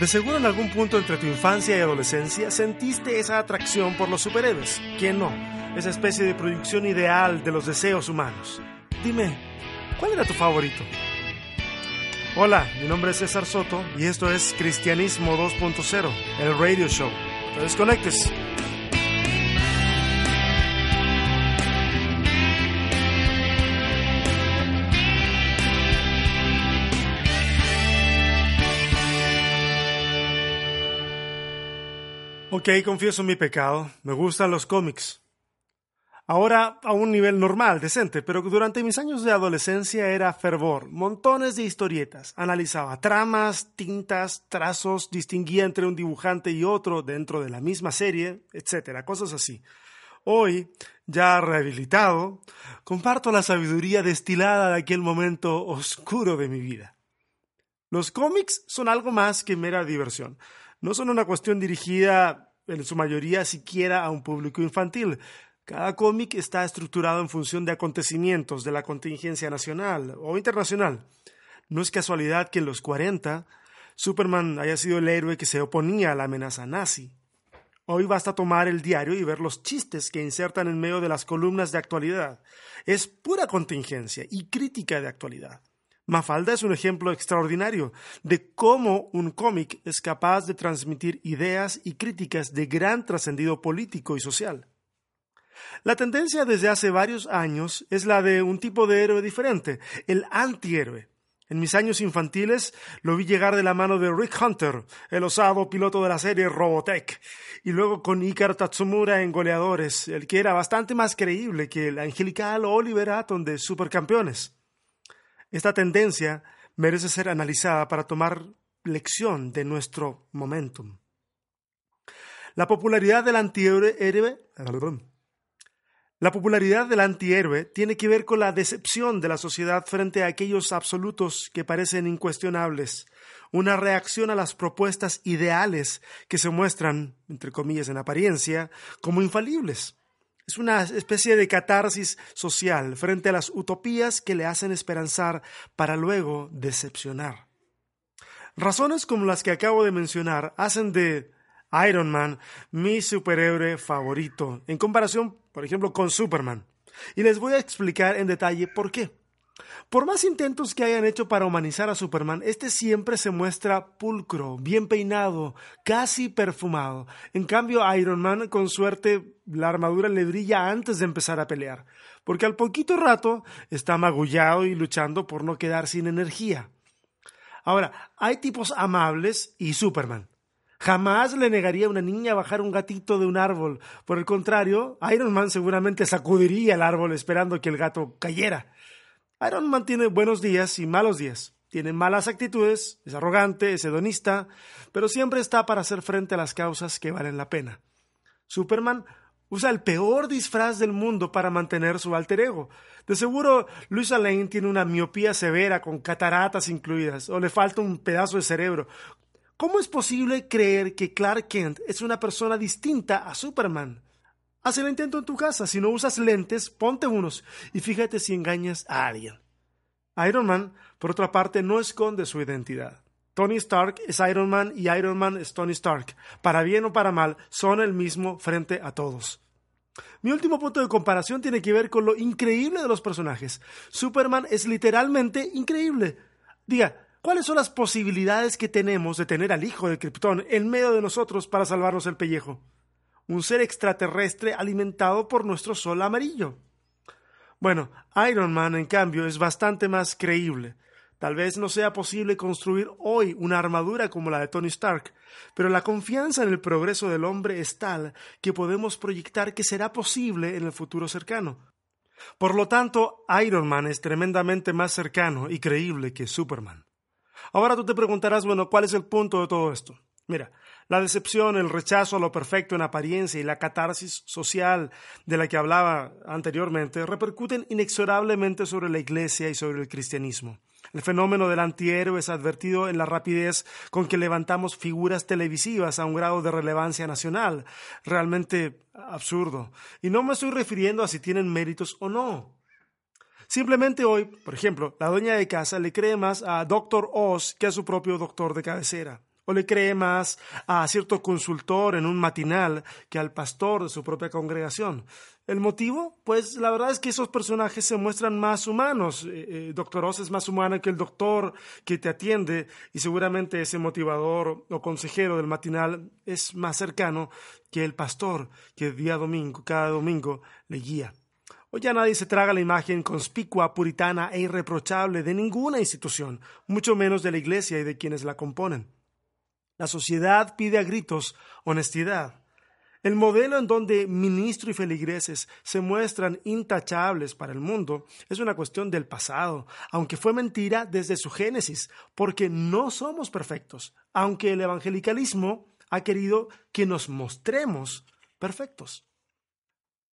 De seguro en algún punto entre tu infancia y adolescencia sentiste esa atracción por los superhéroes. ¿Quién no? Esa especie de producción ideal de los deseos humanos. Dime, ¿cuál era tu favorito? Hola, mi nombre es César Soto y esto es Cristianismo 2.0, el radio show. No te desconectes. Ok, confieso mi pecado. Me gustan los cómics. Ahora a un nivel normal, decente, pero durante mis años de adolescencia era fervor. Montones de historietas. Analizaba tramas, tintas, trazos, distinguía entre un dibujante y otro dentro de la misma serie, etcétera, cosas así. Hoy, ya rehabilitado, comparto la sabiduría destilada de aquel momento oscuro de mi vida. Los cómics son algo más que mera diversión. No son una cuestión dirigida en su mayoría siquiera a un público infantil. Cada cómic está estructurado en función de acontecimientos de la contingencia nacional o internacional. No es casualidad que en los 40 Superman haya sido el héroe que se oponía a la amenaza nazi. Hoy basta tomar el diario y ver los chistes que insertan en medio de las columnas de actualidad. Es pura contingencia y crítica de actualidad. Mafalda es un ejemplo extraordinario de cómo un cómic es capaz de transmitir ideas y críticas de gran trascendido político y social. La tendencia desde hace varios años es la de un tipo de héroe diferente, el antihéroe. En mis años infantiles lo vi llegar de la mano de Rick Hunter, el osado piloto de la serie Robotech, y luego con Icar Tatsumura en Goleadores, el que era bastante más creíble que el angelical Oliver Atom de Supercampeones. Esta tendencia merece ser analizada para tomar lección de nuestro momentum. La popularidad del antihéroe la popularidad del antihéroe tiene que ver con la decepción de la sociedad frente a aquellos absolutos que parecen incuestionables, una reacción a las propuestas ideales que se muestran, entre comillas en apariencia, como infalibles. Es una especie de catarsis social frente a las utopías que le hacen esperanzar para luego decepcionar. Razones como las que acabo de mencionar hacen de Iron Man mi superhéroe favorito, en comparación, por ejemplo, con Superman. Y les voy a explicar en detalle por qué. Por más intentos que hayan hecho para humanizar a Superman, este siempre se muestra pulcro, bien peinado, casi perfumado. En cambio, Iron Man, con suerte, la armadura le brilla antes de empezar a pelear, porque al poquito rato está magullado y luchando por no quedar sin energía. Ahora, hay tipos amables y Superman. Jamás le negaría a una niña bajar un gatito de un árbol. Por el contrario, Iron Man seguramente sacudiría el árbol esperando que el gato cayera. Iron Man tiene buenos días y malos días. Tiene malas actitudes, es arrogante, es hedonista, pero siempre está para hacer frente a las causas que valen la pena. Superman usa el peor disfraz del mundo para mantener su alter ego. De seguro, Luisa Lane tiene una miopía severa con cataratas incluidas, o le falta un pedazo de cerebro, ¿Cómo es posible creer que Clark Kent es una persona distinta a Superman? Haz el intento en tu casa. Si no usas lentes, ponte unos y fíjate si engañas a alguien. Iron Man, por otra parte, no esconde su identidad. Tony Stark es Iron Man y Iron Man es Tony Stark. Para bien o para mal, son el mismo frente a todos. Mi último punto de comparación tiene que ver con lo increíble de los personajes. Superman es literalmente increíble. Diga, ¿Cuáles son las posibilidades que tenemos de tener al hijo de Krypton en medio de nosotros para salvarnos el pellejo? Un ser extraterrestre alimentado por nuestro sol amarillo. Bueno, Iron Man, en cambio, es bastante más creíble. Tal vez no sea posible construir hoy una armadura como la de Tony Stark, pero la confianza en el progreso del hombre es tal que podemos proyectar que será posible en el futuro cercano. Por lo tanto, Iron Man es tremendamente más cercano y creíble que Superman. Ahora tú te preguntarás, bueno, ¿cuál es el punto de todo esto? Mira, la decepción, el rechazo a lo perfecto en apariencia y la catarsis social de la que hablaba anteriormente repercuten inexorablemente sobre la Iglesia y sobre el cristianismo. El fenómeno del antihéroe es advertido en la rapidez con que levantamos figuras televisivas a un grado de relevancia nacional, realmente absurdo. Y no me estoy refiriendo a si tienen méritos o no. Simplemente hoy, por ejemplo, la dueña de casa le cree más a Dr. Oz que a su propio doctor de cabecera o le cree más a cierto consultor en un matinal que al pastor de su propia congregación. ¿El motivo? Pues la verdad es que esos personajes se muestran más humanos. Eh, eh, doctor Oz es más humano que el doctor que te atiende y seguramente ese motivador o consejero del matinal es más cercano que el pastor que día domingo, cada domingo le guía. Hoy ya nadie se traga la imagen conspicua, puritana e irreprochable de ninguna institución, mucho menos de la Iglesia y de quienes la componen. La sociedad pide a gritos honestidad. El modelo en donde ministro y feligreses se muestran intachables para el mundo es una cuestión del pasado, aunque fue mentira desde su génesis, porque no somos perfectos, aunque el evangelicalismo ha querido que nos mostremos perfectos.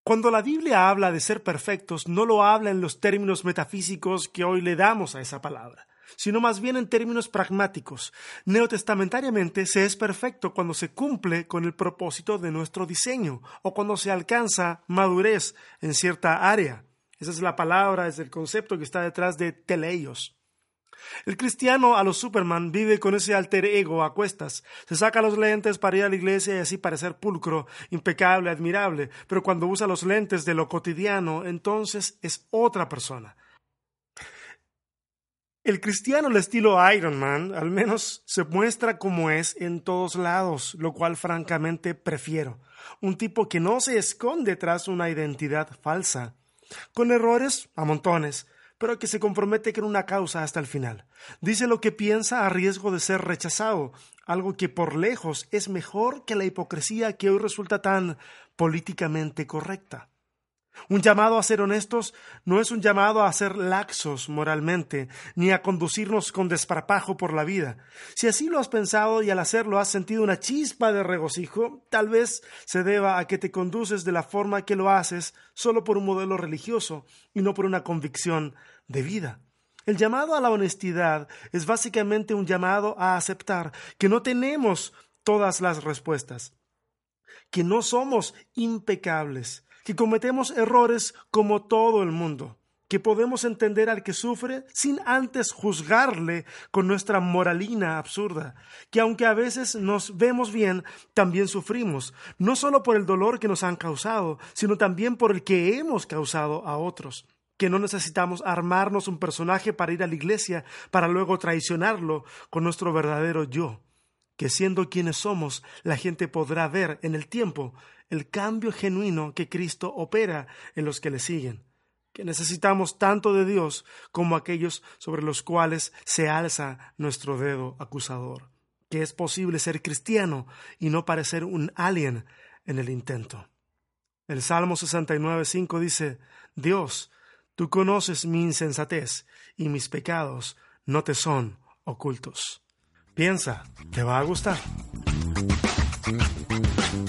Cuando la Biblia habla de ser perfectos, no lo habla en los términos metafísicos que hoy le damos a esa palabra sino más bien en términos pragmáticos. Neotestamentariamente se es perfecto cuando se cumple con el propósito de nuestro diseño o cuando se alcanza madurez en cierta área. Esa es la palabra, es el concepto que está detrás de teleios. El cristiano a los Superman vive con ese alter ego a cuestas. Se saca los lentes para ir a la iglesia y así parecer pulcro, impecable, admirable, pero cuando usa los lentes de lo cotidiano, entonces es otra persona. El cristiano al estilo Iron Man al menos se muestra como es en todos lados, lo cual francamente prefiero. Un tipo que no se esconde tras una identidad falsa, con errores a montones, pero que se compromete con una causa hasta el final. Dice lo que piensa a riesgo de ser rechazado, algo que por lejos es mejor que la hipocresía que hoy resulta tan políticamente correcta. Un llamado a ser honestos no es un llamado a ser laxos moralmente, ni a conducirnos con desparpajo por la vida. Si así lo has pensado y al hacerlo has sentido una chispa de regocijo, tal vez se deba a que te conduces de la forma que lo haces solo por un modelo religioso y no por una convicción de vida. El llamado a la honestidad es básicamente un llamado a aceptar que no tenemos todas las respuestas, que no somos impecables, que cometemos errores como todo el mundo, que podemos entender al que sufre sin antes juzgarle con nuestra moralina absurda, que aunque a veces nos vemos bien, también sufrimos, no solo por el dolor que nos han causado, sino también por el que hemos causado a otros que no necesitamos armarnos un personaje para ir a la iglesia para luego traicionarlo con nuestro verdadero yo, que siendo quienes somos, la gente podrá ver en el tiempo el cambio genuino que Cristo opera en los que le siguen, que necesitamos tanto de Dios como aquellos sobre los cuales se alza nuestro dedo acusador, que es posible ser cristiano y no parecer un alien en el intento. El Salmo 69.5 dice, Dios, tú conoces mi insensatez y mis pecados no te son ocultos. Piensa, te va a gustar.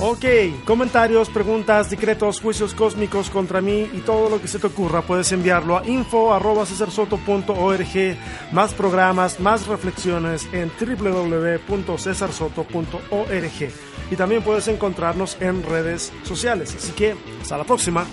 Ok, comentarios, preguntas, decretos, juicios cósmicos contra mí y todo lo que se te ocurra puedes enviarlo a info.cesarsoto.org. Más programas, más reflexiones en www.cesarsoto.org. Y también puedes encontrarnos en redes sociales. Así que, hasta la próxima.